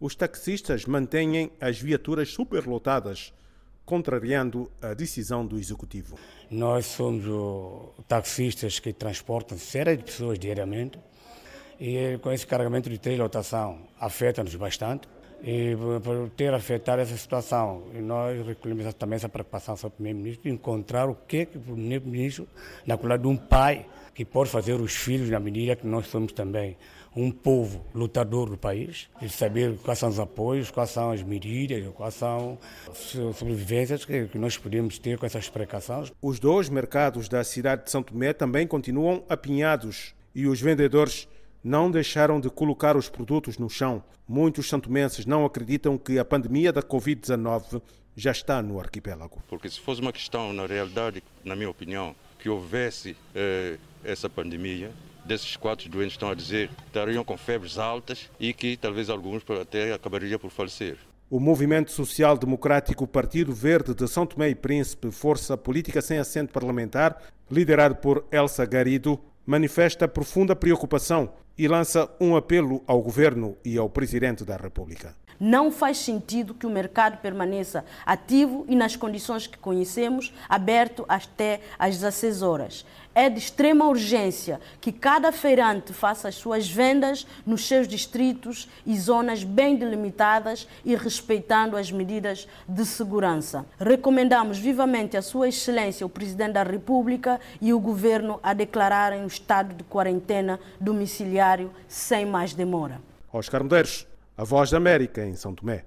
os taxistas mantêm as viaturas superlotadas, contrariando a decisão do executivo. Nós somos taxistas que transportam séries de pessoas diariamente e com esse carregamento de três lotação afeta-nos bastante. E por ter afetado essa situação, nós recolhemos também essa preocupação sobre o Primeiro-Ministro encontrar o que, que o Primeiro-Ministro, na qualidade de um pai, que pode fazer os filhos na medida que nós somos também um povo lutador do país, e saber quais são os apoios, quais são as medidas, quais são as sobrevivências que, que nós podemos ter com essas precauções. Os dois mercados da cidade de São Tomé também continuam apinhados e os vendedores não deixaram de colocar os produtos no chão. Muitos santomenses não acreditam que a pandemia da Covid-19 já está no arquipélago. Porque se fosse uma questão, na realidade, na minha opinião, que houvesse eh, essa pandemia, desses quatro doentes estão a dizer estariam com febres altas e que talvez alguns até acabariam por falecer. O Movimento Social Democrático Partido Verde de São Tomé e Príncipe, força política sem assento parlamentar, liderado por Elsa Garido, manifesta profunda preocupação e lança um apelo ao governo e ao presidente da República. Não faz sentido que o mercado permaneça ativo e nas condições que conhecemos, aberto até às 16 horas. É de extrema urgência que cada feirante faça as suas vendas nos seus distritos e zonas bem delimitadas e respeitando as medidas de segurança. Recomendamos vivamente a Sua Excelência, o Presidente da República e o Governo a declararem o estado de quarentena domiciliário sem mais demora. Oscar Medeiros, a Voz da América em São Tomé.